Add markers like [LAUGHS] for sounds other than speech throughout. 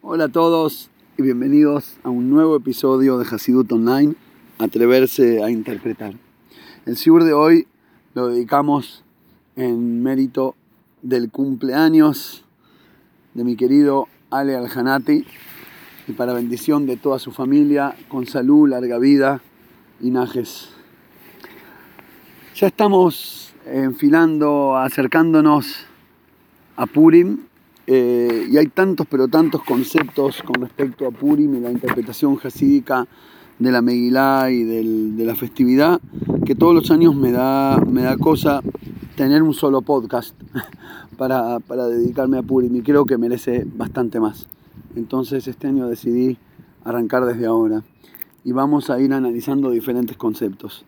Hola a todos y bienvenidos a un nuevo episodio de Hasidut Online, Atreverse a Interpretar. El Siur de hoy lo dedicamos en mérito del cumpleaños de mi querido Ale Aljanati y para bendición de toda su familia, con salud, larga vida y najes. Ya estamos enfilando, acercándonos a Purim eh, y hay tantos, pero tantos conceptos con respecto a Purim y la interpretación jasídica de la Megilá y de la festividad, que todos los años me da, me da cosa tener un solo podcast [LAUGHS] para, para dedicarme a Purim y creo que merece bastante más. Entonces este año decidí arrancar desde ahora y vamos a ir analizando diferentes conceptos.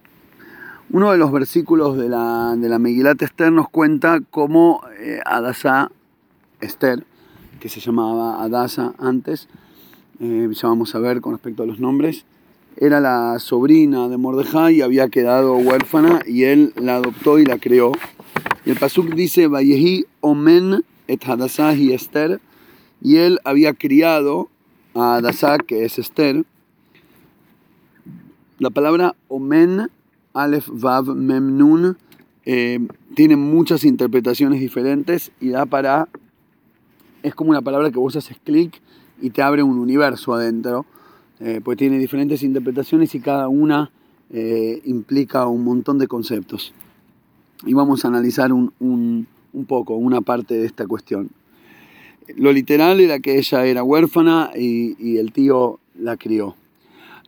Uno de los versículos de la, de la Megilat Esther nos cuenta cómo eh, Adasá Esther, que se llamaba Adasa antes, eh, ya vamos a ver con respecto a los nombres, era la sobrina de Mordejai había quedado huérfana y él la adoptó y la creó. Y el pasuk dice, Vayehi Omen et Hadasah y Esther, y él había criado a Hadasah, que es Esther. La palabra Omen, Aleph Vav Memnun, eh, tiene muchas interpretaciones diferentes y da para es como una palabra que vos haces clic y te abre un universo adentro, eh, pues tiene diferentes interpretaciones y cada una eh, implica un montón de conceptos. Y vamos a analizar un, un, poco, una parte de esta cuestión. Lo literal era que ella era huérfana y, el tío la crió.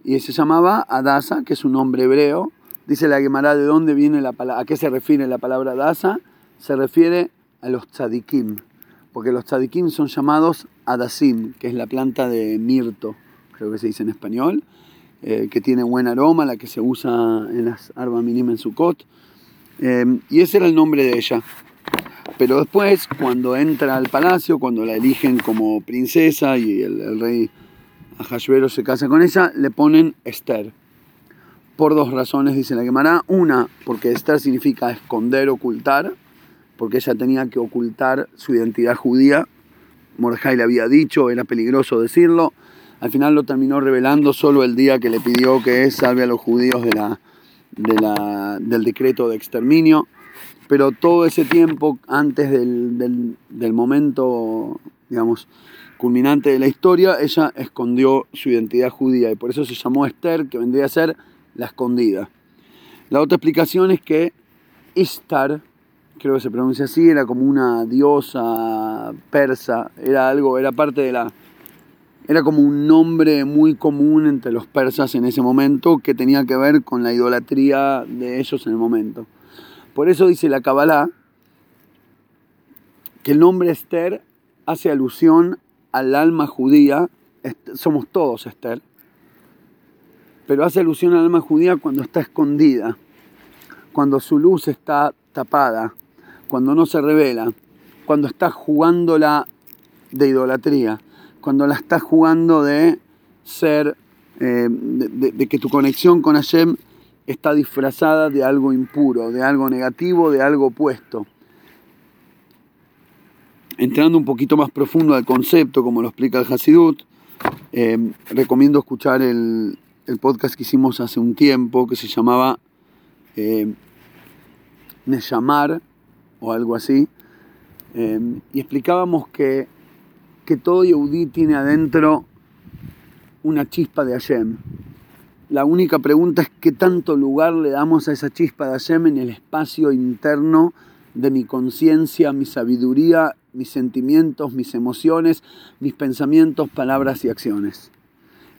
Y se llamaba Adasa, que es un nombre hebreo. Dice la Gemara de dónde viene la palabra, a qué se refiere la palabra Adasa. Se refiere a los tzadikim, porque los tzadikim son llamados adasim, que es la planta de mirto, creo que se dice en español, eh, que tiene buen aroma, la que se usa en las arba mínima en Sukkot. Eh, y ese era el nombre de ella. Pero después, cuando entra al palacio, cuando la eligen como princesa y el, rey Ahashverosh se casa con ella, le ponen Esther. Por dos razones, dice la Gemara. Una, porque Esther significa esconder, ocultar porque ella tenía que ocultar su identidad judía. Mordejai le había dicho, era peligroso decirlo. Al final lo terminó revelando solo el día que le pidió que salve a los judíos del decreto de exterminio. Pero todo ese tiempo, antes del, del momento, digamos, culminante de la historia, ella escondió su identidad judía y por eso se llamó Esther, que vendría a ser la escondida. La otra explicación es que Istar, creo que se pronuncia así, era como una diosa persa, era algo, era parte de la... Era como un nombre muy común entre los persas en ese momento que tenía que ver con la idolatría de ellos en el momento. Por eso dice la Kabbalah que el nombre Esther hace alusión al alma judía, somos todos Esther, pero hace alusión al alma judía cuando está escondida, cuando su luz está tapada, cuando no se revela, cuando estás jugándola de idolatría, cuando la estás jugando de ser, eh, de, que tu conexión con Hashem está disfrazada de algo impuro, de algo negativo, de algo opuesto. Entrando un poquito más profundo al concepto, como lo explica el Hasidut, eh, recomiendo escuchar el, podcast que hicimos hace un tiempo que se llamaba eh, o algo así, em, y explicábamos que, que todo Yehudí tiene adentro una chispa de Hashem. La única pregunta es qué tanto lugar le damos a esa chispa de Hashem en el espacio interno de mi conciencia, mi sabiduría, mis sentimientos, mis emociones, mis pensamientos, palabras y acciones.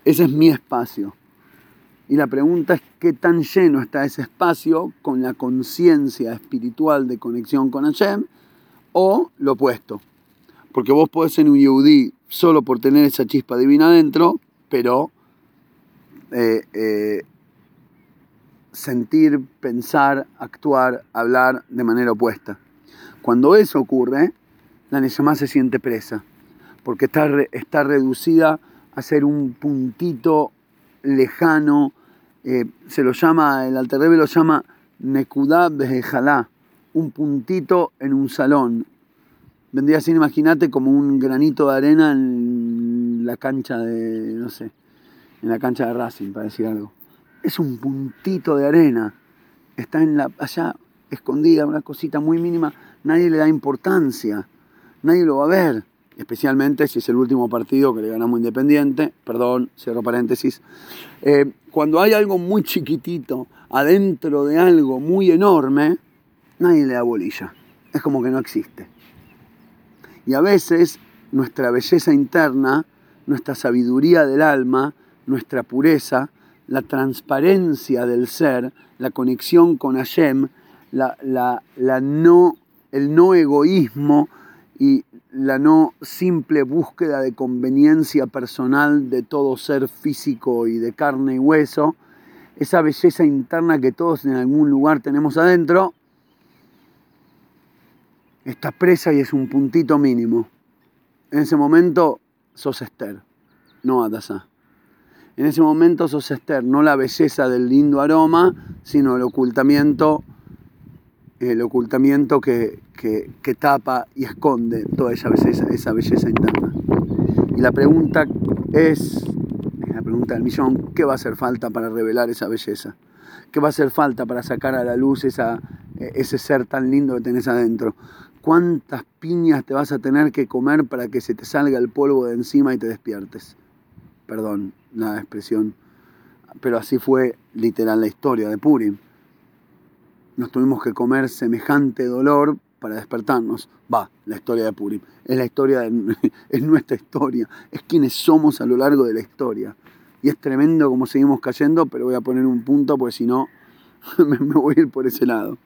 Ese es mi espacio. Y la pregunta es qué tan lleno está ese espacio con la conciencia espiritual de conexión con Hashem o lo opuesto. Porque vos podés ser un yehudí solo por tener esa chispa divina adentro, pero eh, eh, sentir, pensar, actuar, hablar de manera opuesta. Cuando eso ocurre, la Neshama se siente presa, porque está, está reducida a ser un puntito lejano, eh, se lo llama, el Alterrebe lo llama Nekudá Bejejalá, un puntito en un salón. Vendría así, imagínate, como un granito de arena en la cancha de, no sé, en la cancha de Racing, para decir algo. Es un puntito de arena. Está en la, allá escondida, una cosita muy mínima. Nadie le da importancia. Nadie lo va a ver. Especialmente si es el último partido que le ganamos Independiente. Perdón, cierro paréntesis. Eh, cuando hay algo muy chiquitito adentro de algo muy enorme, nadie le da bolilla. Es como que no existe. Y a veces nuestra belleza interna, nuestra sabiduría del alma, nuestra pureza, la transparencia del ser, la conexión con Hashem, la, la, no, el no egoísmo y la no simple búsqueda de conveniencia personal de todo ser físico y de carne y hueso, esa belleza interna que todos en algún lugar tenemos adentro, está presa y es un puntito mínimo. En ese momento sos Esther, no Adasa. En ese momento sos Esther, no la belleza del lindo aroma, sino el ocultamiento, el ocultamiento que, que, tapa y esconde toda esa belleza, esa belleza interna. Y la pregunta es, la pregunta del millón, ¿qué va a hacer falta para revelar esa belleza? ¿Qué va a hacer falta para sacar a la luz esa, ese ser tan lindo que tenés adentro? ¿Cuántas piñas te vas a tener que comer para que se te salga el polvo de encima y te despiertes? Perdón la expresión, pero así fue literal la historia de Purim. Nos tuvimos que comer semejante dolor para despertarnos. Va, la historia de Purim. Es la historia, de, [LAUGHS] es nuestra historia. Es quienes somos a lo largo de la historia. Y es tremendo como seguimos cayendo, pero voy a poner un punto porque si no [LAUGHS] me, voy a ir por ese lado.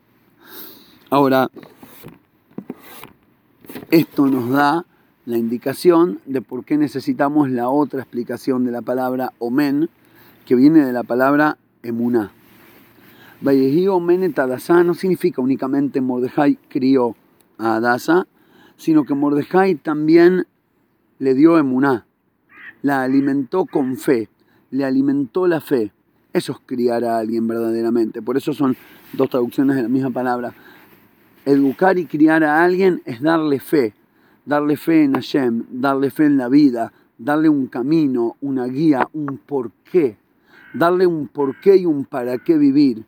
Ahora, esto nos da la indicación de por qué necesitamos la otra explicación de la palabra omen, que viene de la palabra emuná. Vallejí omen et no significa únicamente Mordejai crió a Adasa, sino que Mordejai también le dio emuná, la alimentó con fe, le alimentó la fe. Eso es criar a alguien verdaderamente. Por eso son dos traducciones de la misma palabra. Educar y criar a alguien es darle fe. Darle fe en Hashem, darle fe en la vida, darle un camino, una guía, un porqué. Darle un porqué y un para qué vivir.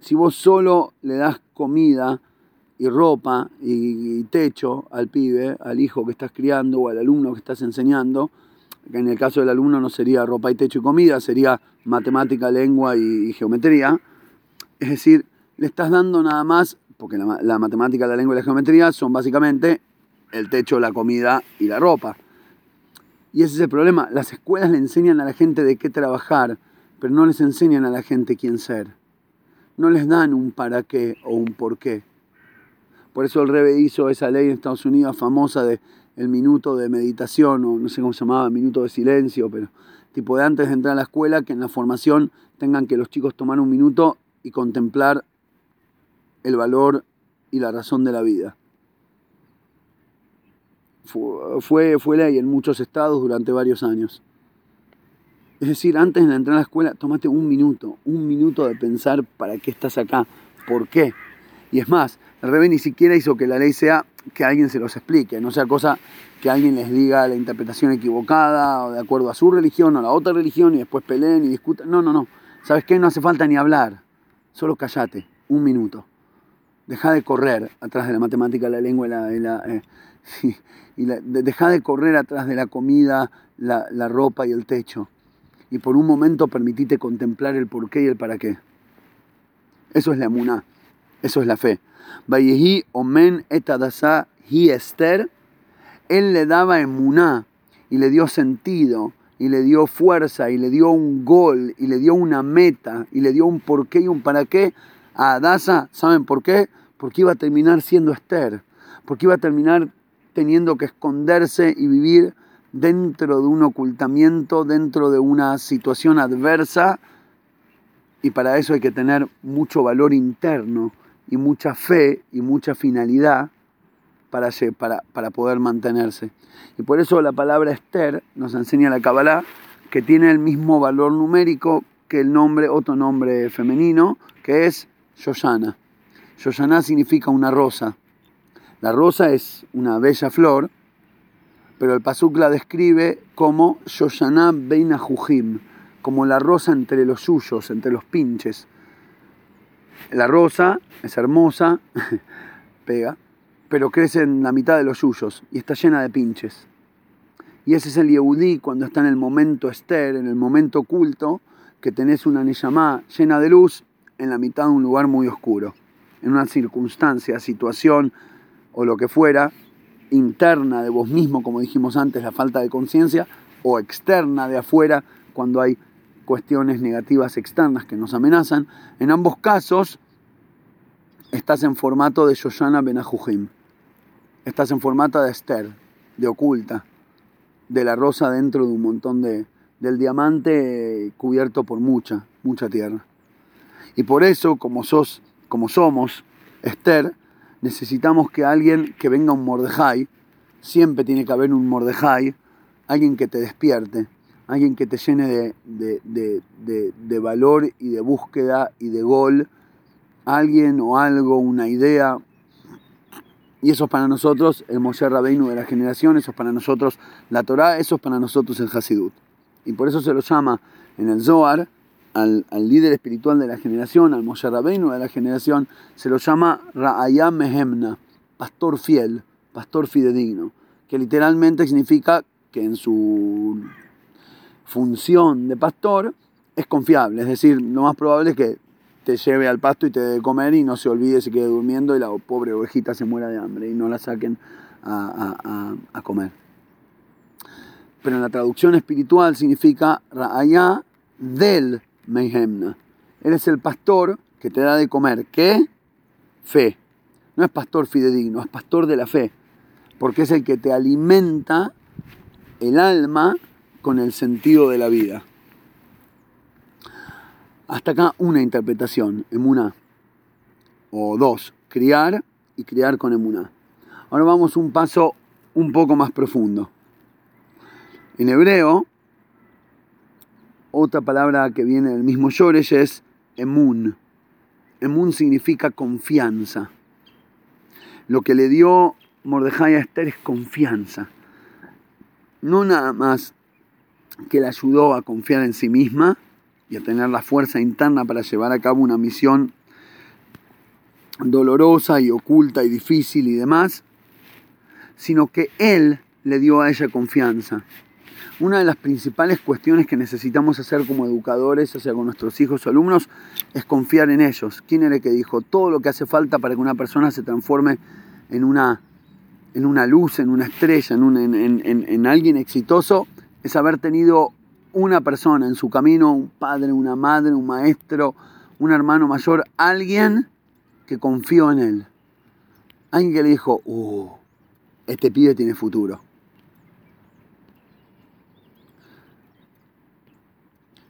Si vos solo le das comida y ropa y, techo al pibe, al hijo que estás criando o al alumno que estás enseñando, que en el caso del alumno no sería ropa y techo y comida, sería matemática, lengua y, geometría. Es decir, le estás dando nada más, porque la, matemática, la lengua y la geometría son básicamente el techo, la comida y la ropa. Y ese es el problema. Las escuelas le enseñan a la gente de qué trabajar, pero no les enseñan a la gente quién ser. No les dan un para qué o un por qué. Por eso el Rebe hizo esa ley en Estados Unidos famosa de el minuto de meditación, o no sé cómo se llamaba, minuto de silencio, pero tipo de antes de entrar a la escuela, que en la formación tengan que los chicos tomar un minuto y contemplar el valor y la razón de la vida. Fue, fue ley en muchos estados durante varios años. Es decir, antes de entrar a la escuela, tomate un minuto, un minuto de pensar para qué estás acá, por qué. Y es más, el Rebe ni siquiera hizo que la ley sea que alguien se los explique, no sea cosa que alguien les diga la interpretación equivocada o de acuerdo a su religión o a la otra religión y después peleen y discutan. No, no, no. ¿Sabes qué? No hace falta ni hablar. Solo callate, un minuto. Deja de correr atrás de la matemática, la lengua y la... Eh, [LAUGHS] deja de correr atrás de la comida, la, la ropa y el techo. Y por un momento permitite contemplar el porqué y el para qué. Eso es la emuná. Eso es la fe. Vayehi omen etadasa hi Esther. Él le daba emuná y le dio sentido y le dio fuerza y le dio un gol y le dio una meta y le dio un porqué y un para qué a Adasa. ¿Saben por qué? Porque iba a terminar siendo Esther. Porque iba a terminar teniendo que esconderse y vivir dentro de un ocultamiento, dentro de una situación adversa. Y para eso hay que tener mucho valor interno y mucha fe y mucha finalidad para, para, para poder mantenerse. Y por eso la palabra Esther nos enseña la Kabbalah que tiene el mismo valor numérico que el nombre, otro nombre femenino, que es Yoshana. Yoshana significa una rosa. La rosa es una bella flor, pero el Pasuk la describe como Shoshana Beina Jujim, como la rosa entre los suyos, entre los pinches. La rosa es hermosa, [LAUGHS] pega, pero crece en la mitad de los suyos y está llena de pinches. Y ese es el Yehudí cuando está en el momento ester, en el momento oculto, que tenés una Neyamá llena de luz en la mitad de un lugar muy oscuro, en una circunstancia, situación o lo que fuera, interna de vos mismo, como dijimos antes, la falta de conciencia, o externa de afuera, cuando hay cuestiones negativas externas que nos amenazan. En ambos casos, estás en formato de Shoshana Benajujim. Estás en formato de Esther, de oculta, de la rosa dentro de un montón de, del diamante cubierto por mucha, mucha tierra. Y por eso, como sos, como somos, Esther, necesitamos que alguien, que venga un Mordejai, siempre tiene que haber un Mordejai, alguien que te despierte, alguien que te llene de, de, valor y de búsqueda y de gol, alguien o algo, una idea. Y eso es para nosotros el Moshe Rabbeinu de la generación, eso es para nosotros la Torah, eso es para nosotros el Hasidut. Y por eso se lo llama en el Zohar al, líder espiritual de la generación, al Moshe Rabbeinu de la generación, se lo llama Ra'ayam Mehemna, pastor fiel, pastor fidedigno, que literalmente significa que en su función de pastor es confiable, es decir, lo más probable es que te lleve al pasto y te dé comer y no se olvide, se quede durmiendo y la pobre ovejita se muera de hambre y no la saquen a, comer. Pero en la traducción espiritual significa Ra'ayá del Mehemna. Eres el pastor que te da de comer. ¿Qué? Fe. No es pastor fidedigno, es pastor de la fe. Porque es el que te alimenta el alma con el sentido de la vida. Hasta acá una interpretación, emuná. O dos, criar y criar con emuná. Ahora vamos un paso un poco más profundo. En hebreo, otra palabra que viene del mismo Yoresh es emun. Emun significa confianza. Lo que le dio Mordejai a Esther es confianza. No nada más que le ayudó a confiar en sí misma y a tener la fuerza interna para llevar a cabo una misión dolorosa y oculta y difícil y demás, sino que él le dio a ella confianza una de las principales cuestiones que necesitamos hacer como educadores, o sea, con nuestros hijos o alumnos, es confiar en ellos. ¿Quién era el que dijo? Todo lo que hace falta para que una persona se transforme en una, en una luz, en una estrella, en, en alguien exitoso, es haber tenido una persona en su camino, un padre, una madre, un maestro, un hermano mayor, alguien que confió en él. Alguien que le dijo, uh, este pibe tiene futuro.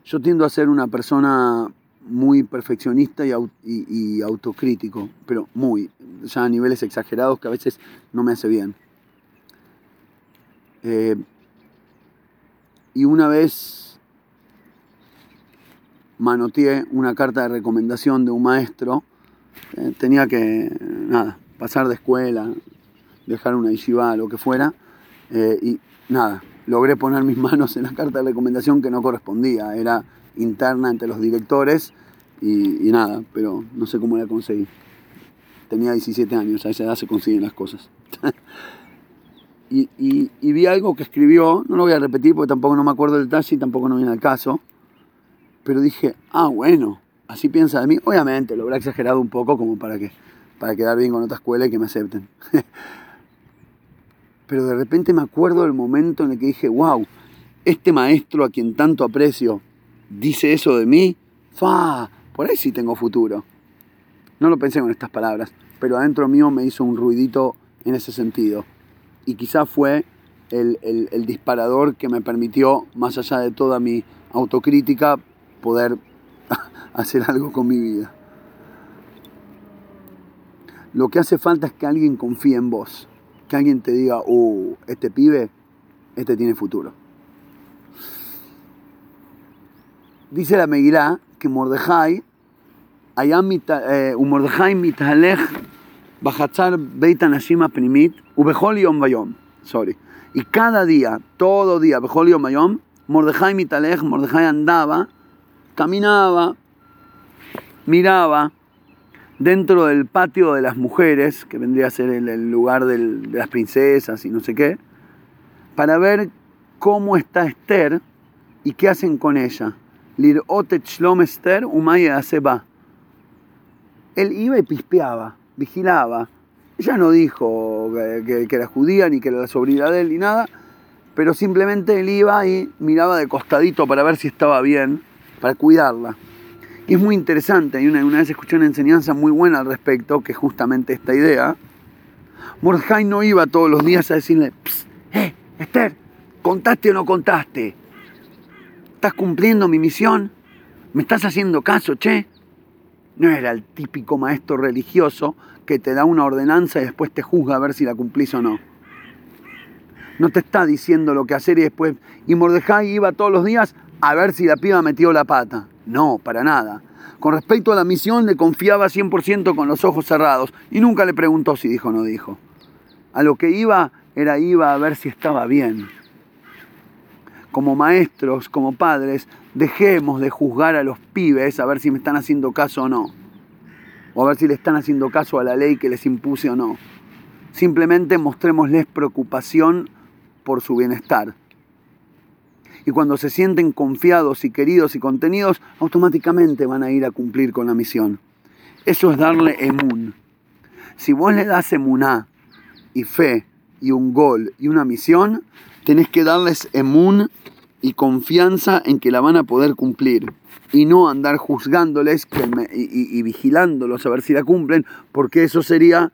Yo tiendo a ser una persona muy perfeccionista y, autocrítico, pero muy, ya a niveles exagerados que a veces no me hace bien. Eh, y una vez manoteé una carta de recomendación de un maestro, eh, tenía que, nada, pasar de escuela, dejar una yeshiva, lo que fuera, eh, y nada, logré poner mis [LAUGHS] manos en la carta de recomendación que no correspondía, era interna entre los directores y, nada, pero no sé cómo la conseguí. Tenía 17 años, a esa edad se consiguen las cosas. [LAUGHS] y, vi algo que escribió, no lo voy a repetir porque tampoco no me acuerdo del detalle y tampoco no viene al caso, pero dije, ah, bueno, así piensa de mí. Obviamente lo habrá exagerado un poco como para, que, para quedar bien con otra escuela y que me acepten. [LAUGHS] pero de repente me acuerdo del momento en el que dije, wow, este maestro a quien tanto aprecio dice eso de mí, fa, por ahí sí tengo futuro. No lo pensé con estas palabras, pero adentro mío me hizo un ruidito en ese sentido. Y quizá fue el, el disparador que me permitió, más allá de toda mi autocrítica, poder [LAUGHS] hacer algo con mi vida. Lo que hace falta es que alguien confíe en vos que alguien te diga, uh, este pibe, este tiene futuro. Dice la Megilá que Mordejai, eh, un Mordejai mitalech bajachar beit anashim primit ubehol yom vayom. Sorry. Y cada día, todo día, Bejolio Mayom, Mordejai Mitalej, Mordejai andaba, caminaba, miraba dentro del patio de las mujeres, que vendría a ser el, lugar de las princesas y no sé qué, para ver cómo está Esther y qué hacen con ella. Lir Shlom Esther Umaya. Él iba y pispeaba, vigilaba. Ella no dijo que, era judía ni que era la sobrina de él ni nada, pero simplemente él iba y miraba de costadito para ver si estaba bien, para cuidarla. Y es muy interesante, y una, una vez escuché una enseñanza muy buena al respecto, que es justamente esta idea. Mordecai no iba todos los días a decirle, ¡eh, Esther! ¿Contaste o no contaste? ¿Estás cumpliendo mi misión? ¿Me estás haciendo caso, che? No era el típico maestro religioso que te da una ordenanza y después te juzga a ver si la cumplís o no. No te está diciendo lo que hacer y después... Y Mordejai iba todos los días a ver si la piba metió la pata. No, para nada. Con respecto a la misión le confiaba 100% con los ojos cerrados y nunca le preguntó si dijo o no dijo. A lo que iba era iba a ver si estaba bien como maestros, como padres, dejemos de juzgar a los pibes a ver si me están haciendo caso o no. O a ver si le están haciendo caso a la ley que les impuse o no. Simplemente mostrémosles preocupación por su bienestar. Y cuando se sienten confiados y queridos y contenidos, automáticamente van a ir a cumplir con la misión. Eso es darle emun. Si vos le das emuná y fe y un gol y una misión, tenés que darles emun y confianza en que la van a poder cumplir y no andar juzgándoles y, vigilándolos a ver si la cumplen, porque eso sería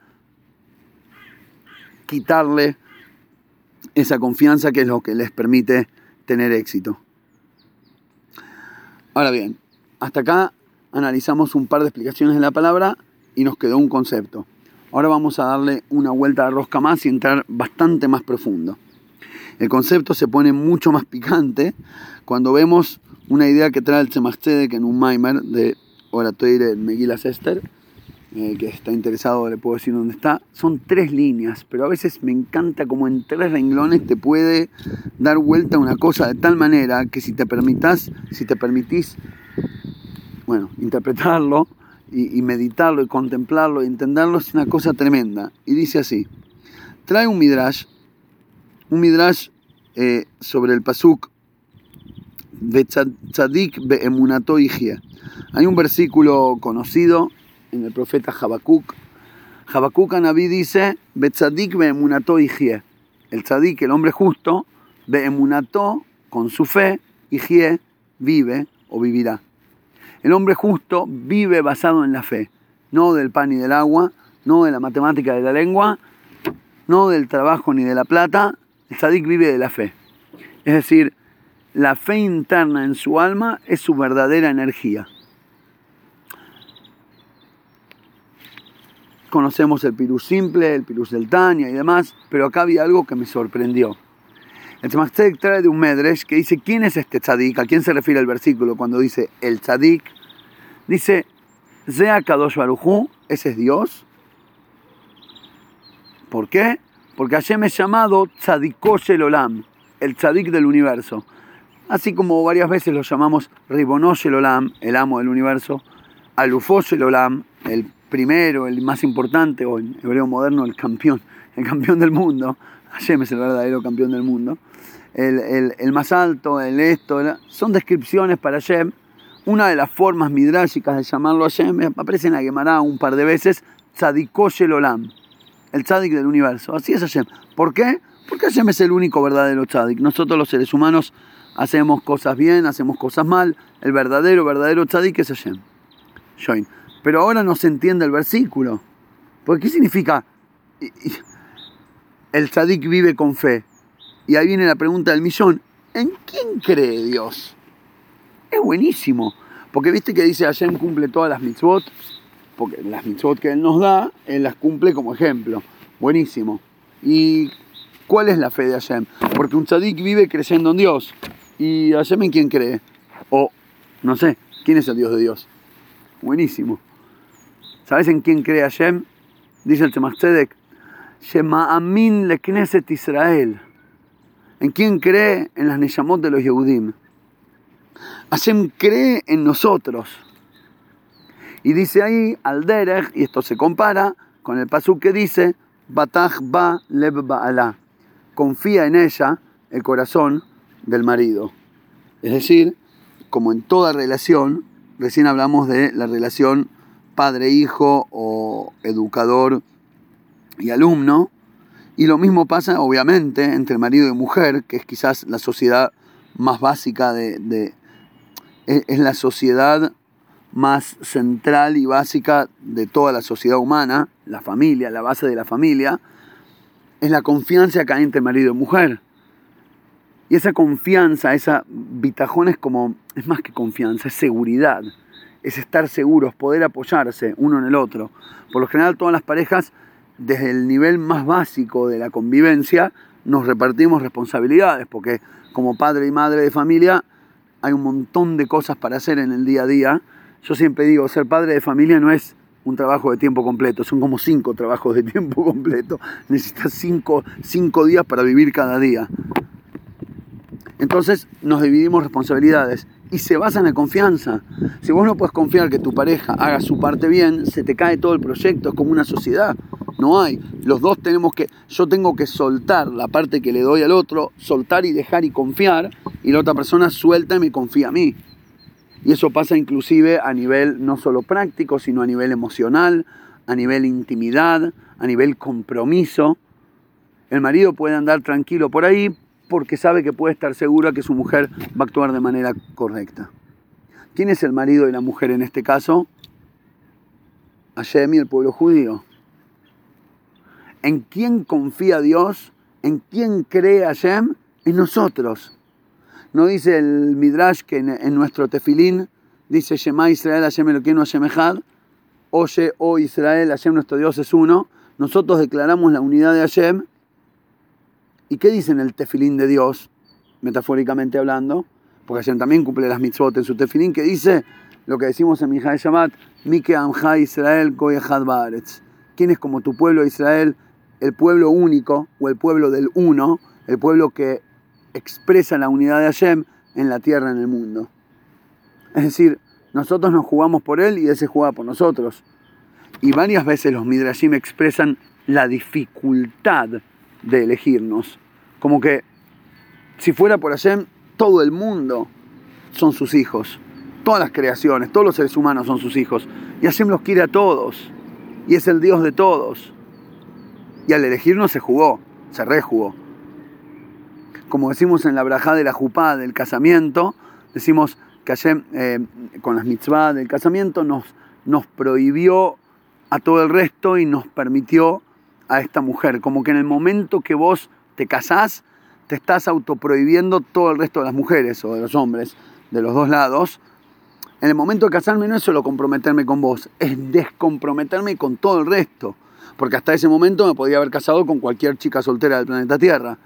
quitarle esa confianza que es lo que les permite tener éxito. Ahora bien, hasta acá analizamos un par de explicaciones de la palabra y nos quedó un concepto. Ahora vamos a darle una vuelta de rosca más y entrar bastante más profundo. El concepto se pone mucho más picante cuando vemos una idea que trae el Tzemach que en un Maimer de Oratoire en Megilas Esther, eh, que está interesado, le puedo decir dónde está. Son tres líneas, pero a veces me encanta como en tres renglones te puede dar vuelta una cosa de tal manera que si te permitas, si te permitís, bueno, interpretarlo y, meditarlo y contemplarlo y entenderlo es una cosa tremenda. Y dice así, trae un midrash un midrash eh, sobre el pasuk de Tzadik be'emunato Hay un versículo conocido en el profeta Habacuc. Habacuc Anabí dice, Betzadik be'emunato El tzadik, el hombre justo, be'emunato, con su fe, hijie, vive o vivirá. El hombre justo vive basado en la fe, no del pan y del agua, no de la matemática de la lengua, no del trabajo ni de la plata, el tzadik vive de la fe. Es decir, la fe interna en su alma es su verdadera energía. Conocemos el pirus simple, el pirus del Tania y demás, pero acá había algo que me sorprendió. El Tzemach trae de un Medresh que dice, ¿quién es este tzadik? ¿A quién se refiere el versículo cuando dice el tzadik? Dice, Zea Kadosh Baruchu, ese es Dios. ¿Por qué? Porque Hashem es llamado Tzadikosh Olam, el tzadik del universo. Así como varias veces lo llamamos Ribonosh Olam, el amo del universo, Alufosh Olam, el primero, el más importante, o en hebreo moderno, el campeón, el campeón del mundo. [LAUGHS] Hashem es el verdadero campeón del mundo. El, más alto, el esto, son descripciones para Hashem. Una de las formas midrágicas de llamarlo Hashem aparece en la Gemara un par de veces, Tzadikosh Olam el tzadik del universo. Así es Hashem. ¿Por qué? Porque Hashem es el único verdadero tzadik. Nosotros los seres humanos hacemos cosas bien, hacemos cosas mal. El verdadero, verdadero tzadik es Hashem. Join. Pero ahora no se entiende el versículo. Porque ¿qué significa? El tzadik vive con fe. Y ahí viene la pregunta del millón. ¿En quién cree Dios? Es buenísimo. Porque viste que dice Hashem cumple todas las mitzvot porque las mitzvot que Él nos da, Él las cumple como ejemplo. Buenísimo. ¿Y cuál es la fe de Hashem? Porque un tzadik vive creyendo en Dios. ¿Y Hashem en quién cree? O, no sé, ¿quién es el Dios de Dios? Buenísimo. ¿Sabes en quién cree Hashem? Dice el Tzemach Tzedek, Shema Amin le Knesset Israel. ¿En quién cree? En las Neyamot de los Yehudim. Hashem cree en nosotros. Y dice ahí, al derech, y esto se compara con el pasuk que dice, Batach ba lev ba'ala. Confía en ella el corazón del marido. Es decir, como en toda relación, recién hablamos de la relación padre-hijo o educador y alumno, y lo mismo pasa obviamente entre marido y mujer, que es quizás la sociedad más básica de, es la sociedad más central y básica de toda la sociedad humana, la familia, la base de la familia, es la confianza que hay entre marido y mujer. Y esa confianza, esa bitajón es como, es más que confianza, es seguridad, es estar seguros, poder apoyarse uno en el otro. Por lo general todas las parejas, desde el nivel más básico de la convivencia, nos repartimos responsabilidades, porque como padre y madre de familia hay un montón de cosas para hacer en el día a día. Yo siempre digo, ser padre de familia no es un trabajo de tiempo completo, son como cinco trabajos de tiempo [LAUGHS] completo. Necesitas cinco, cinco días para vivir cada día. Entonces nos dividimos responsabilidades y se basa en la confianza. Si vos no puedes confiar que tu pareja haga su parte bien, se te cae todo el proyecto, es como una sociedad. No hay. Los dos tenemos que, yo tengo que soltar la parte que le doy al otro, soltar y dejar y confiar, y la otra persona suelta y me confía a mí. Y eso pasa inclusive a nivel no solo práctico, sino a nivel emocional, a nivel intimidad, a nivel compromiso. El marido puede andar tranquilo por ahí porque sabe que puede estar segura que su mujer va a actuar de manera correcta. ¿Quién es el marido y la mujer en este caso? Hashem y el pueblo judío. ¿En quién confía Dios? ¿En quién cree Hashem? En nosotros. ¿No dice el Midrash que en, nuestro tefilín dice Shema Israel Hashem Eloqueno Hashem Echad? Oye, oh Israel, Hashem nuestro Dios es uno. Nosotros declaramos la unidad de Hashem. ¿Y qué dice en el tefilín de Dios, metafóricamente hablando? Porque Hashem también cumple las mitzvot en su tefilín, que dice lo que decimos en Mijay Shabbat, Mike Amha Israel Goyehad Baaretz. ¿Quién es como tu pueblo Israel? El pueblo único o el pueblo del uno, el pueblo que expresa la unidad de Hashem en la tierra, en el mundo. Es decir, nosotros nos jugamos por Él y Él se juega por nosotros. Y varias veces los Midrashim expresan la dificultad de elegirnos. Como que si fuera por Hashem, todo el mundo son sus hijos. Todas las creaciones, todos los seres humanos son sus hijos. Y Hashem los quiere a todos. Y es el Dios de todos. Y al elegirnos se jugó, se rejugó como decimos en la brajá de la jupá del casamiento, decimos que Hashem, eh, con las mitzvah del casamiento, nos, nos prohibió a todo el resto y nos permitió a esta mujer. Como que en el momento que vos te casás, te estás autoprohibiendo todo el resto de las mujeres o de los hombres, de los dos lados. En el momento de casarme no es solo comprometerme con vos, es descomprometerme con todo el resto. Porque hasta ese momento me podía haber casado con cualquier chica soltera del planeta Tierra.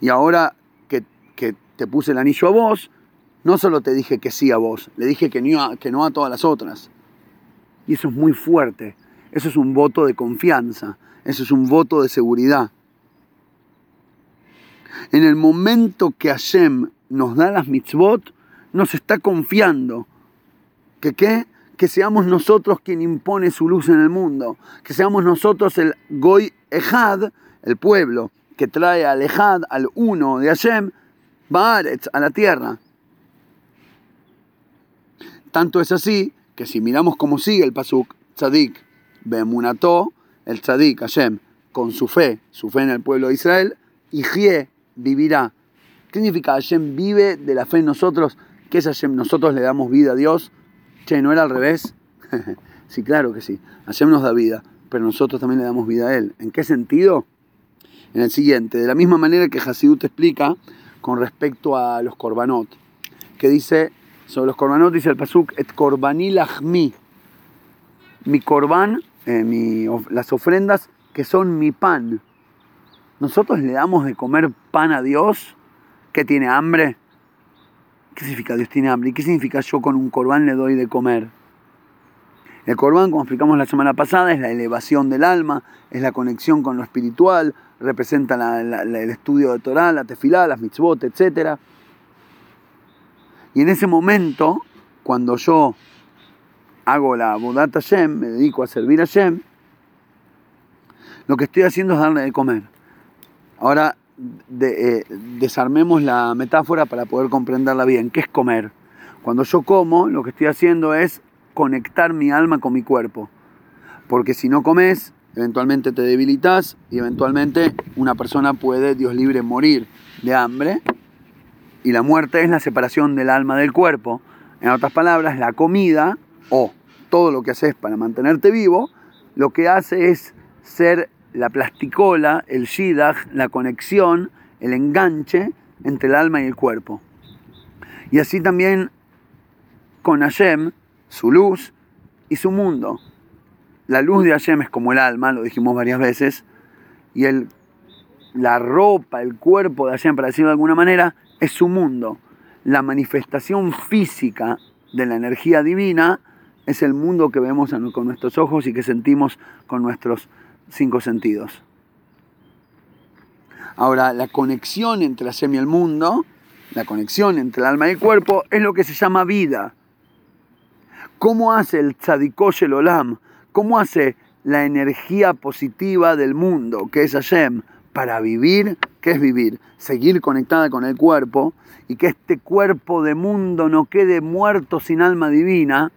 Y ahora que te puse el anillo a vos, no solo te dije que sí a vos, le dije que no, a, que no a todas las otras. Y eso es muy fuerte. Eso es un voto de confianza. Eso es un voto de seguridad. En el momento que Hashem nos da las mitzvot, nos está confiando. ¿Que qué? Que seamos nosotros quien impone su luz en el mundo. Que seamos nosotros el Goy Ejad, el pueblo, que trae al Ejad, al uno de Hashem, Baaretz, a la tierra. Tanto es así que si miramos cómo sigue el Pasuk, Tzadik, Bemunato, el Tzadik, Hashem, con su fe, su fe en el pueblo de Israel, y vivirá. ¿Qué significa Hashem vive de la fe en nosotros? ¿Qué es Hashem? Nosotros le damos vida a Dios. Che, ¿no era al revés? [LAUGHS] sí, claro que sí. Hashem nos da vida, pero nosotros también le damos vida a Él. ¿En qué sentido? En el siguiente, de la misma manera que Hasidut explica con respecto a los korbanot, que dice, sobre los korbanot dice el pasuk, et korbaní lachmi, mi korban, eh, las ofrendas que son mi pan. Nosotros le damos de comer pan a Dios que tiene hambre. ¿Qué significa Dios tiene hambre? ¿Y qué significa yo con un corbán le doy de comer? El Corban, como explicamos la semana pasada, es la elevación del alma, es la conexión con lo espiritual, representa el estudio de Torah, la tefilá, las mitzvot, etc. Y en ese momento, cuando yo hago la Bodat Hashem, me dedico a servir a lo que estoy haciendo es darle de comer. Ahora eh, desarmemos la metáfora para poder comprenderla bien. ¿Qué es comer? Cuando yo como, lo que estoy haciendo es conectar mi alma con mi cuerpo. Porque si no comes, eventualmente te debilitas y eventualmente una persona puede, Dios libre, morir de hambre. Y la muerte es la separación del alma del cuerpo. En otras palabras, la comida o todo lo que haces para mantenerte vivo, lo que hace es ser la plasticola, el shidach, la conexión, el enganche entre el alma y el cuerpo. Y así también con Hashem, su luz y su mundo. La luz de Hashem es como el alma, lo dijimos varias veces, y el, la ropa, el cuerpo de Hashem, para decirlo de alguna manera, es su mundo. La manifestación física de la energía divina es el mundo que vemos con nuestros ojos y que sentimos con nuestros cinco sentidos. Ahora, la conexión entre la semi y el mundo, la conexión entre el alma y el cuerpo, es lo que se llama vida. ¿Cómo hace el tzadikosh el olam? ¿Cómo hace la energía positiva del mundo, que es Hashem, para vivir? ¿Qué es vivir? Seguir conectada con el cuerpo y que este cuerpo de mundo no quede muerto sin alma divina,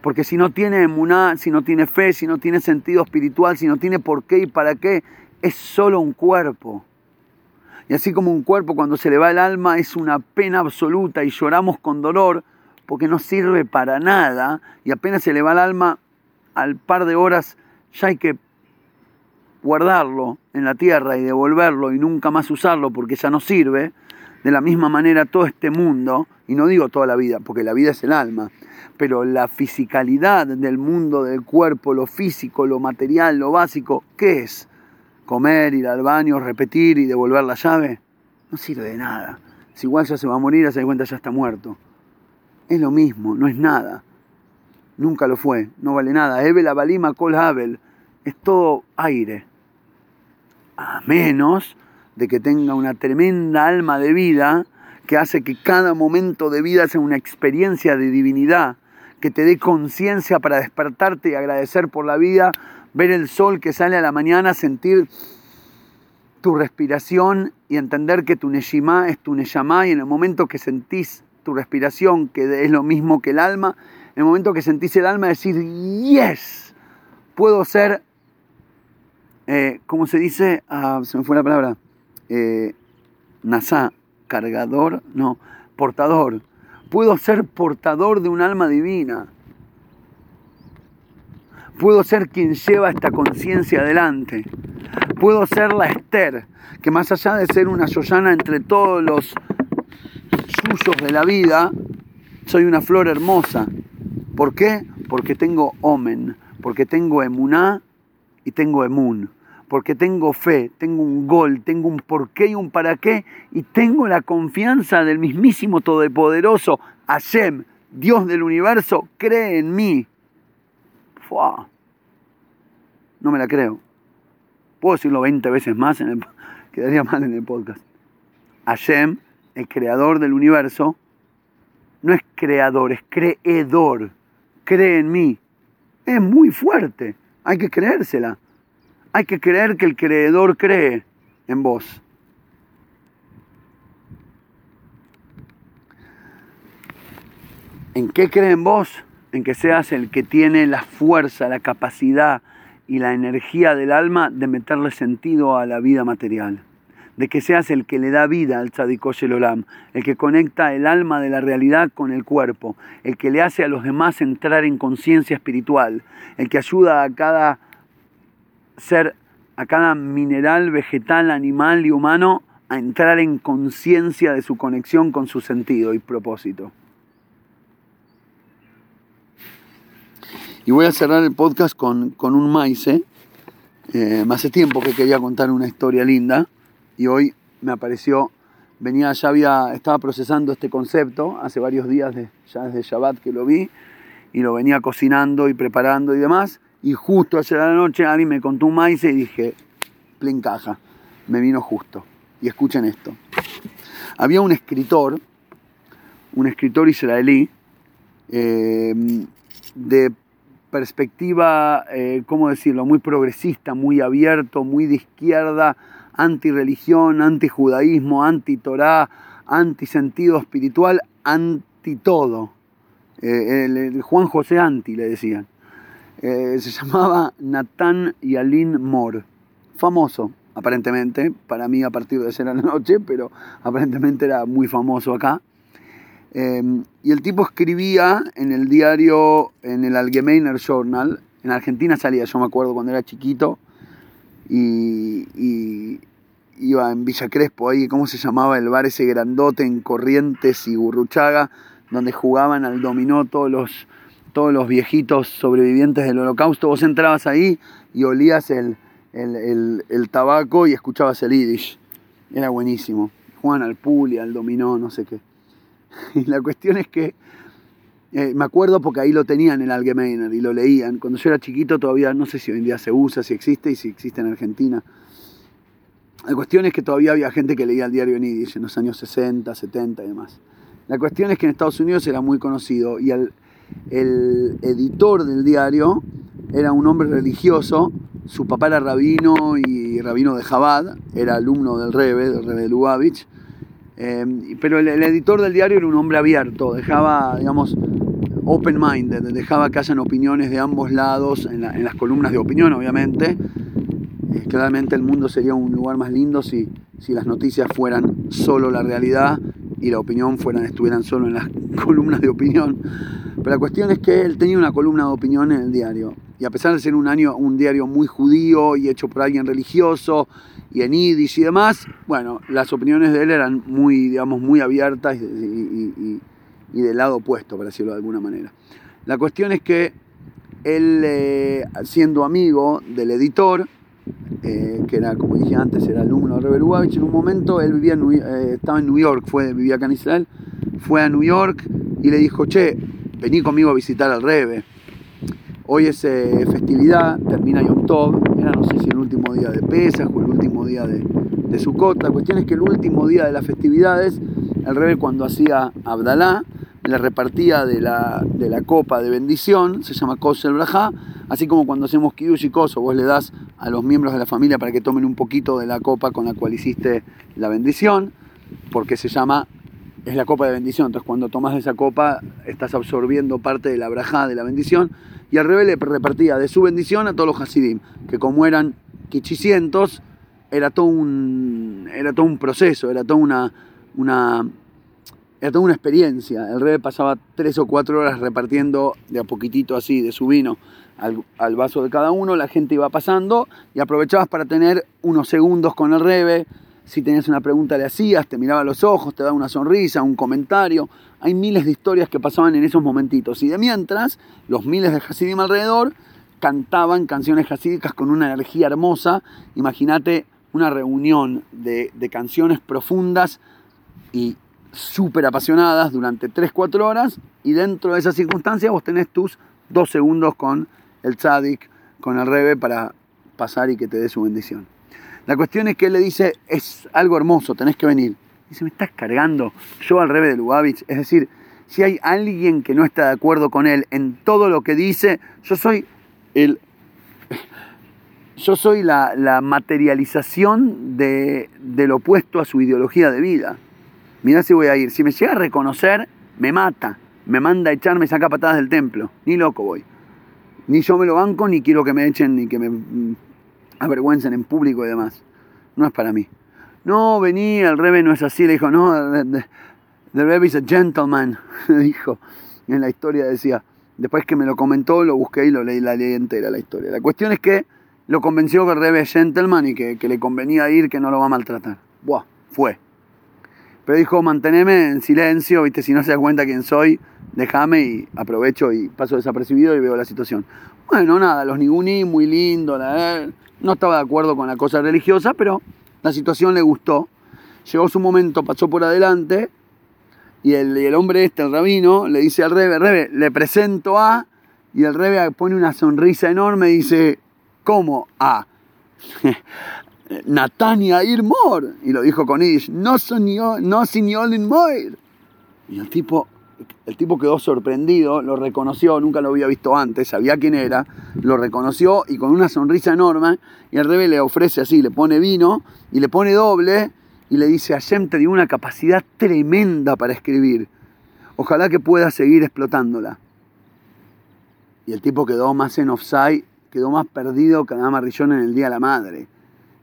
porque si no tiene emuná, si no tiene fe, si no tiene sentido espiritual, si no tiene por qué y para qué, es solo un cuerpo. Y así como un cuerpo cuando se le va el alma es una pena absoluta y lloramos con dolor porque no sirve para nada y apenas se le va el alma al par de horas ya hay que guardarlo en la tierra y devolverlo y nunca más usarlo porque ya no sirve. De la misma manera todo este mundo, y no digo toda la vida, porque la vida es el alma, pero la fisicalidad del mundo del cuerpo, lo físico, lo material, lo básico, ¿qué es? Comer, ir al baño, repetir y devolver la llave, no sirve de nada. Si igual ya se va a morir, se da cuenta ya está muerto. Es lo mismo, no es nada. Nunca lo fue, no vale nada. Ebel Abalima Kol Abel, es todo aire. A menos de que tenga una tremenda alma de vida que hace que cada momento de vida sea una experiencia de divinidad que te dé conciencia para despertarte y agradecer por la vida, ver el sol que sale a la mañana, sentir tu respiración y entender que tu Neshima es tu Neshama y en el momento que sentís tu respiración, que es lo mismo que el alma, en el momento que sentís el alma decir, yes, puedo ser, eh, ¿cómo se dice? Ah, se me fue la palabra, eh, cargador, no, portador Puedo ser portador de un alma divina. Puedo ser quien lleva esta conciencia adelante. Puedo ser la Esther, que más allá de ser una Yoyana entre todos los suyos de la vida, soy una flor hermosa. ¿Por qué? Porque tengo Omen, porque tengo Emuná y tengo Emun porque tengo fe, tengo un gol, tengo un porqué y un para qué, y tengo la confianza del mismísimo Todopoderoso, Hashem, Dios del universo, cree en mí. No me la creo. Puedo decirlo 20 veces más, en quedaría mal en el podcast. Hashem, el creador del universo, no es creador, es creedor. Cree en mí. Es muy fuerte, hay que creérsela. Hay que creer que el creedor cree en vos. ¿En qué cree en vos? En que seas el que tiene la fuerza, la capacidad y la energía del alma de meterle sentido a la vida material. De que seas el que le da vida al Tzadikosh Olam, el que conecta el alma de la realidad con el cuerpo, el que le hace a los demás entrar en conciencia espiritual, el que ayuda a cada ser a cada mineral, vegetal, animal y humano a entrar en conciencia de su conexión con su sentido y propósito. Y voy a cerrar el podcast con, un maíz. ¿eh? hace tiempo que quería contar una historia linda y hoy me apareció, venía, ya había, estaba procesando este concepto hace varios días, ya desde Shabbat que lo vi, y lo venía cocinando y preparando y demás. Y justo ayer la noche alguien me contó un maíz y dije, plen caja, me vino justo. Y escuchen esto. Había un escritor, un escritor israelí, eh, de perspectiva, eh, ¿cómo decirlo?, muy progresista, muy abierto, muy de izquierda, anti-religión, anti-judaísmo, anti-torá, anti-sentido espiritual, anti-todo. Eh, Juan José Anti le decían. Eh, se llamaba Natán Yalin Mor, famoso aparentemente, para mí a partir de ser a la noche, pero aparentemente era muy famoso acá. Em, y el tipo escribía en el diario, en el Allgemeiner Journal, en Argentina salía, yo me acuerdo cuando era chiquito, y, iba en Villa Crespo, ahí, ¿cómo se llamaba? El bar ese grandote en Corrientes y Gurruchaga, donde jugaban al dominó todos los, todos los viejitos sobrevivientes del holocausto. Vos entrabas ahí y olías el, el, tabaco y escuchabas el Yiddish. Era buenísimo. Jugaban al y al dominó, no sé qué. [LAUGHS] Y la cuestión es que eh, me acuerdo porque ahí lo tenían en el Allgemeiner y lo leían. Cuando yo era chiquito todavía no sé si hoy en día se usa, si existe y si existe en Argentina. La cuestión es que todavía había gente que leía el diario en Yiddish en los años 60, 70 y demás. La cuestión es que en Estados Unidos era muy conocido y el, el editor del diario era un hombre religioso. Su papá era rabino y rabino de Jabad, era alumno del Rebe, del Rebe de Lubavitch eh, pero el, editor del diario era un hombre abierto, dejaba, digamos, open-minded, dejaba que hayan opiniones de ambos lados en, las columnas de opinión, obviamente. Eh, claramente el mundo sería un lugar más lindo si, si las noticias fueran solo la realidad y la opinión fueran, estuvieran solo en las [LAUGHS] columnas de opinión. Pero la cuestión es que él tenía una columna de opinión en el diario. Y a pesar de ser un, año, un diario muy judío y hecho por alguien religioso y en Yiddish y demás, bueno, las opiniones de él eran muy, digamos, muy abiertas y, del lado opuesto, para decirlo de alguna manera. La cuestión es que él, eh, siendo amigo del editor, eh, que era, como dije antes, era alumno de Rebel Lubavitch, en un momento él vivía eh, estaba en New York, fue, vivía acá en Israel, fue a New York y le dijo, che, vení conmigo a visitar al Rebe. Hoy es festividad, termina Yom Tov, era no sé si el último día de Pesach o el último día de, de Sukkot. La cuestión es que el último día de las festividades, el Rebe cuando hacía Abdalá, le repartía de la, de la copa de bendición, se llama Kosel Brajá, así como cuando hacemos Kiddush y Koso, vos le das a los miembros de la familia para que tomen un poquito de la copa con la cual hiciste la bendición, porque se llama, es la copa de bendición, entonces cuando tomas esa copa estás absorbiendo parte de la Brajá, de la bendición, y al revés le repartía de su bendición a todos los Hasidim, que como eran quichicientos, era todo un, era todo un proceso, era toda una, una, era toda una experiencia. El rey pasaba tres o cuatro horas repartiendo de a poquitito así de su vino al, vaso de cada uno, la gente iba pasando y aprovechabas para tener unos segundos con el rebe. Si tenías una pregunta le hacías, te miraba a los ojos, te daba una sonrisa, un comentario. Hay miles de historias que pasaban en esos momentitos. Y de mientras, los miles de Hasidim alrededor cantaban canciones hasídicas con una energía hermosa. Imagínate una reunión de, canciones profundas y súper apasionadas durante 3-4 horas. Y dentro de esa circunstancia vos tenés tus dos segundos con el tzadik, con el rebe para pasar y que te dé su bendición. La cuestión es que él le dice, es algo hermoso, tenés que venir. Dice, me estás cargando yo al rebe de Lubavitch. Es decir, si hay alguien que no está de acuerdo con él en todo lo que dice, yo soy el... Yo soy la, materialización de, del opuesto a su ideología de vida. Mirá si voy a ir. Si me llega a reconocer, me mata. Me manda a echar, me saca patadas del templo. Ni loco voy. Ni yo me lo banco, ni quiero que me echen, ni que me avergüencen en público y demás. No es para mí no, vení, el Rebe no es así. Le dijo, no, the, Rebe is a gentleman. [LAUGHS] dijo, en la historia decía. Después que me lo comentó, lo busqué y lo leí la ley entera, la historia. La cuestión es que lo convenció que el Rebe es gentleman y que, le convenía ir, que no lo va a maltratar. Buah, fue. Pero dijo, manteneme en silencio, viste, si no se da cuenta quién soy, déjame y aprovecho y paso desapercibido y veo la situación. Bueno, nada, los niguní, muy lindo, no estaba de acuerdo con la cosa religiosa, pero la situación le gustó. Llegó su momento, pasó por adelante Y el, hombre este, el rabino, le dice al rebe, rebe, le presento a, y el rebe pone una sonrisa enorme y dice, ¿cómo a? [LAUGHS] Natania Irmor. Y lo dijo con Ish, no, señor, no señor Moir. Y el tipo, el tipo quedó sorprendido, lo reconoció, nunca lo había visto antes, sabía quién era, lo reconoció y con una sonrisa enorme, y el rebe le ofrece así, le pone vino y le pone doble y le dice, Hashem te dio una capacidad tremenda para escribir. Ojalá que puedas seguir explotándola. Y el tipo quedó más en offside, quedó más perdido que Adama Rillón en el Día de la Madre.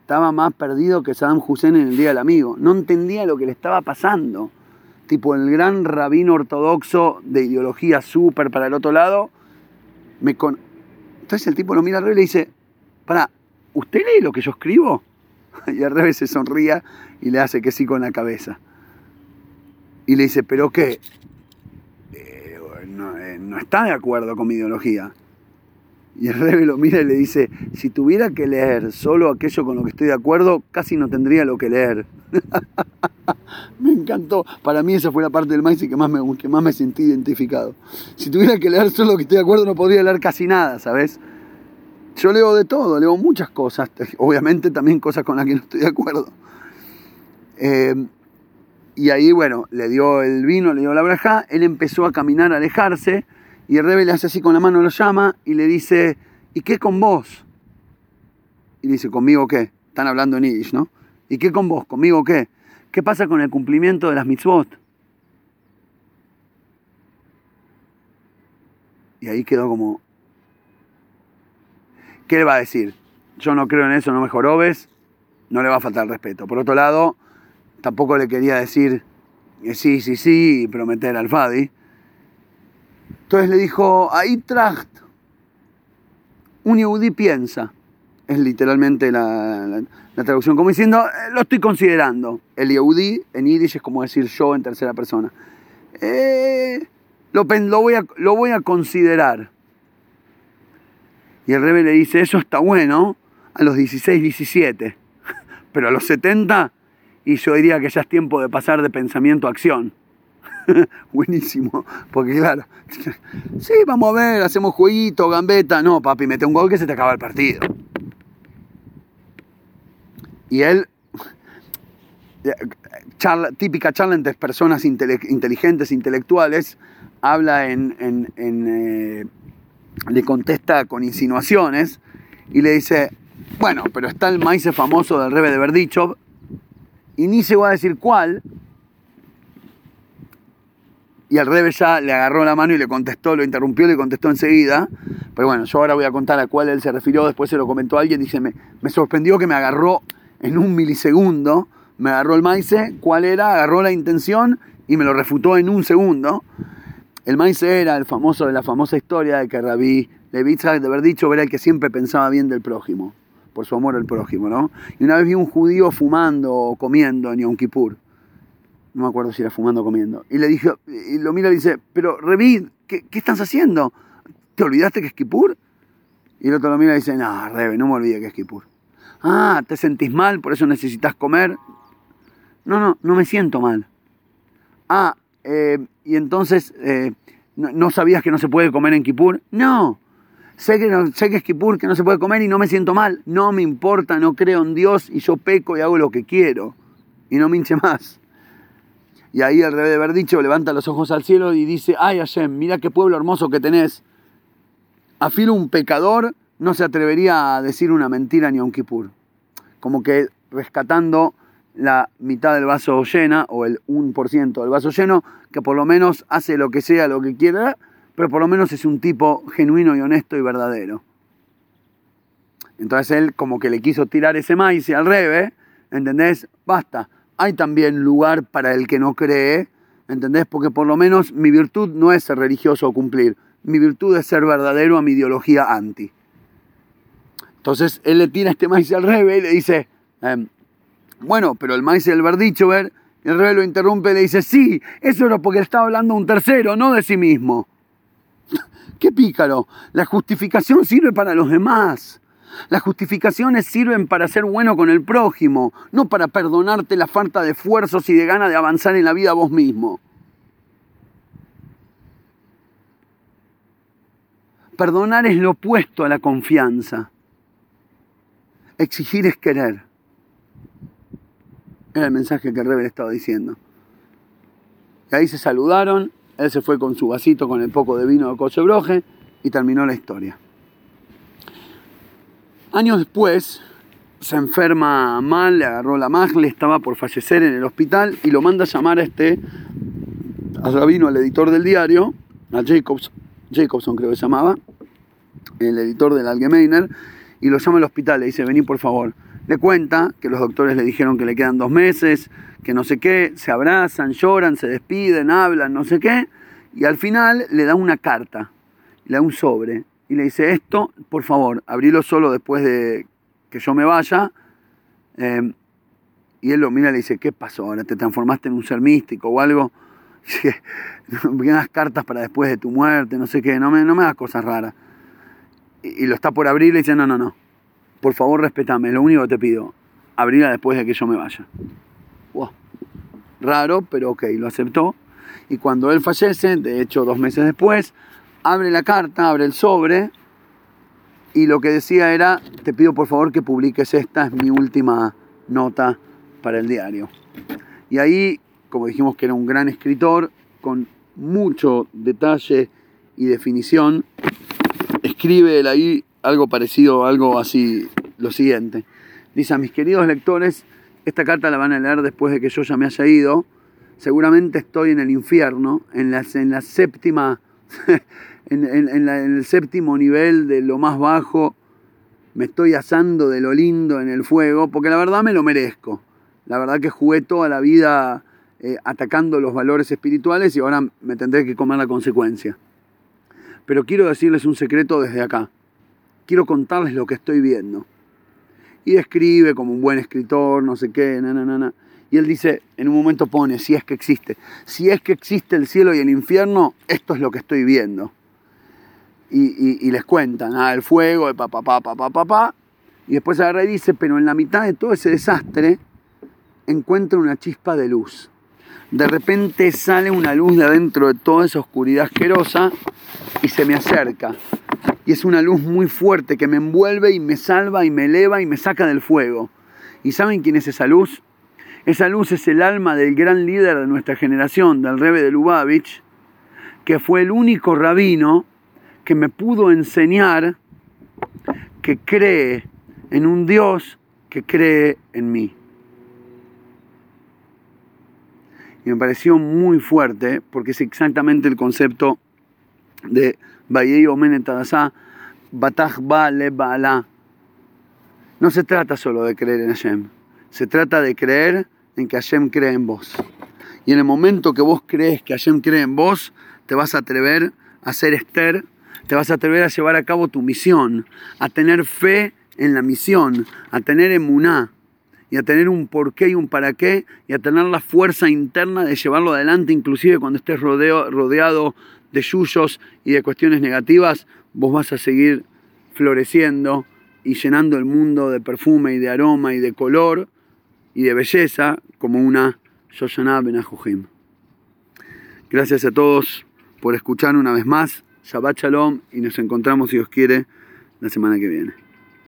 Estaba más perdido que Saddam Hussein en el Día del Amigo. No entendía lo que le estaba pasando. Tipo el gran rabino ortodoxo de ideología súper para el otro lado. Me con... Entonces el tipo lo mira al rey y le dice, para, ¿usted lee lo que yo escribo? [LAUGHS] Y al revés se sonría y le hace que sí con la cabeza. Y le dice, ¿pero qué? Eh, eh, no, está de acuerdo con mi ideología. Y el rebe lo mira y le dice, si tuviera que leer solo aquello con lo que estoy de acuerdo, casi no tendría lo que leer. [LAUGHS] me encantó. Para mí esa fue la parte del maíz que más, me, que más me sentí identificado. Si tuviera que leer solo lo que estoy de acuerdo, no podría leer casi nada, ¿sabes? Yo leo de todo, leo muchas cosas, obviamente también cosas con las que no estoy de acuerdo. Eh, y ahí, bueno, le dio el vino, le dio la braja, él empezó a caminar, a alejarse, y el rebe le hace así con la mano, lo llama y le dice, ¿y qué con vos? Y dice, ¿conmigo qué? Están hablando en Yiddish, ¿no? ¿Y qué con vos? ¿Conmigo qué? ¿Qué pasa con el cumplimiento de las mitzvot? Y ahí quedó como, ¿qué le va a decir? Yo no creo en eso, no me jorobes, no le va a faltar respeto. Por otro lado, tampoco le quería decir sí, sí, sí y prometer al Fadi. Entonces le dijo, ahí tracht, un yehudí piensa. Es literalmente la, la, traducción, como diciendo, eh, lo estoy considerando. El yehudí en yiddish es como decir yo en tercera persona. Eh, lo, lo, voy a, lo voy a considerar. Y el rebe le dice, eso está bueno a los 16, 17, [LAUGHS] pero a los 70, y yo diría que ya es tiempo de pasar de pensamiento a acción. [LAUGHS] Buenísimo, porque claro, [LAUGHS] sí, vamos a ver, hacemos jueguito, gambeta, no, papi, mete un gol que se te acaba el partido. Y él, [LAUGHS] típica charla entre personas inteligentes, intelectuales, habla en eh, le contesta con insinuaciones y le dice, bueno, pero está el maíz famoso del Rebe de Berdichov, y ni se va a decir cuál, y el Rebe ya le agarró la mano y le contestó, lo interrumpió y le contestó enseguida. Pero bueno, yo ahora voy a contar a cuál él se refirió, después se lo comentó a alguien, dice, me, me sorprendió que me agarró en un milisegundo, me agarró el maíz, cuál era, agarró la intención y me lo refutó en un segundo. El maíz era el famoso de la famosa historia de que Rabí Levitzak de haber dicho era el que siempre pensaba bien del prójimo, por su amor al prójimo, ¿no? Y una vez vi un judío fumando o comiendo en Yom Kippur. No me acuerdo si era fumando o comiendo. Y le dije, y lo mira y dice, pero Revid, ¿qué, ¿qué, estás haciendo? ¿Te olvidaste que es Kippur? Y el otro lo mira y dice, no, Rebe, no me olvidé que es Kippur. Ah, ¿te sentís mal? ¿Por eso necesitas comer? No, no, no me siento mal. Ah, eh, y entonces, eh, no, sabías que no se puede comer en Kipur? No. Sé que, sé que es Kipur, que no se puede comer y no me siento mal. No me importa, no creo en Dios y yo peco y hago lo que quiero. Y no me hinche más. Y ahí el rey de haber dicho levanta los ojos al cielo y dice, ay Hashem, mira qué pueblo hermoso que tenés. Afilo un pecador no se atrevería a decir una mentira ni a un Kipur. Como que rescatando la mitad del vaso llena o el 1% del vaso lleno, que por lo menos hace lo que sea, lo que quiera, pero por lo menos es un tipo genuino y honesto y verdadero. Entonces él como que le quiso tirar ese maíz al revés, ¿entendés? Basta. Hay también lugar para el que no cree, ¿entendés? Porque por lo menos mi virtud no es ser religioso o cumplir, mi virtud es ser verdadero a mi ideología anti. Entonces él le tira este maíz al revés y le dice, em, bueno, pero el maíz del ver, el rey lo interrumpe y le dice, sí, eso era porque estaba hablando un tercero, no de sí mismo. [LAUGHS] Qué pícaro. La justificación sirve para los demás. Las justificaciones sirven para ser bueno con el prójimo, no para perdonarte la falta de esfuerzos y de gana de avanzar en la vida vos mismo. Perdonar es lo opuesto a la confianza. Exigir es querer. Era el mensaje que Rebel estaba diciendo. Y ahí se saludaron, él se fue con su vasito con el poco de vino de Cochebroje y terminó la historia. Años después, se enferma mal, le agarró la magle, estaba por fallecer en el hospital y lo manda a llamar a este, al rabino, al editor del diario, a Jacobs, Jacobson creo que se llamaba, el editor del Algemeiner, y lo llama al hospital, le dice, vení por favor. Le cuenta que los doctores le dijeron que le quedan dos meses, que no sé qué, se abrazan, lloran, se despiden, hablan, no sé qué, y al final le da una carta, le da un sobre, y le dice, esto, por favor, abrilo solo después de que yo me vaya. Eh, y él lo mira y le dice, ¿qué pasó ahora? ¿Te transformaste en un ser místico o algo? [LAUGHS] das cartas para después de tu muerte, no sé qué, no me, no me das cosas raras. Y, lo está por abrir y le dice, no, no, no, por favor respetame, lo único que te pido, abrirla después de que yo me vaya. Raro, pero ok, lo aceptó. Y cuando él fallece, de hecho dos meses después, abre la carta, abre el sobre y lo que decía era, te pido por favor que publiques esta, es mi última nota para el diario. Y ahí, como dijimos que era un gran escritor, con mucho detalle y definición, escribe él ahí algo parecido, algo así, lo siguiente. Dice a mis queridos lectores, esta carta la van a leer después de que yo ya me haya ido. Seguramente estoy en el infierno, en la, en la séptima [LAUGHS] en, el séptimo nivel de lo más bajo, me estoy asando de lo lindo en el fuego, porque la verdad me lo merezco. La verdad que jugué toda la vida eh, atacando los valores espirituales y ahora me tendré que comer la consecuencia. Pero quiero decirles un secreto desde acá. Quiero contarles lo que estoy viendo. Y escribe como un buen escritor, no sé qué, na, na, na, Y él dice, en un momento pone, si es que existe. Si es que existe el cielo y el infierno, esto es lo que estoy viendo y, les cuentan, ah, el fuego, el papá, papá, papá, papá, y después agarra y dice, pero en la mitad de todo ese desastre encuentra una chispa de luz. De repente sale una luz de adentro de toda esa oscuridad asquerosa y se me acerca. Y es una luz muy fuerte que me envuelve y me salva y me eleva y me saca del fuego. ¿Y saben quién es esa luz? Esa luz es el alma del gran líder de nuestra generación, del Rebe de Lubavitch, que fue el único rabino que me pudo enseñar que cree en un Dios que cree en mí. Y me pareció muy fuerte porque es exactamente el concepto de Bayei Omen Batach Ba Le No se trata solo de creer en Hashem, se trata de creer en que Hashem cree en vos. Y en el momento que vos crees que Hashem cree en vos, te vas a atrever a ser Esther te vas a atrever a llevar a cabo tu misión, a tener fe en la misión, a tener emuná y a tener un porqué y un para qué y a tener la fuerza interna de llevarlo adelante, inclusive cuando estés rodeado de yuyos y de cuestiones negativas, vos vas a seguir floreciendo y llenando el mundo de perfume y de aroma y de color y de belleza como una Shoshana Benajujim. Gracias a todos por escuchar una vez más. Shabbat Shalom y nos encontramos, si Dios quiere, la semana que viene.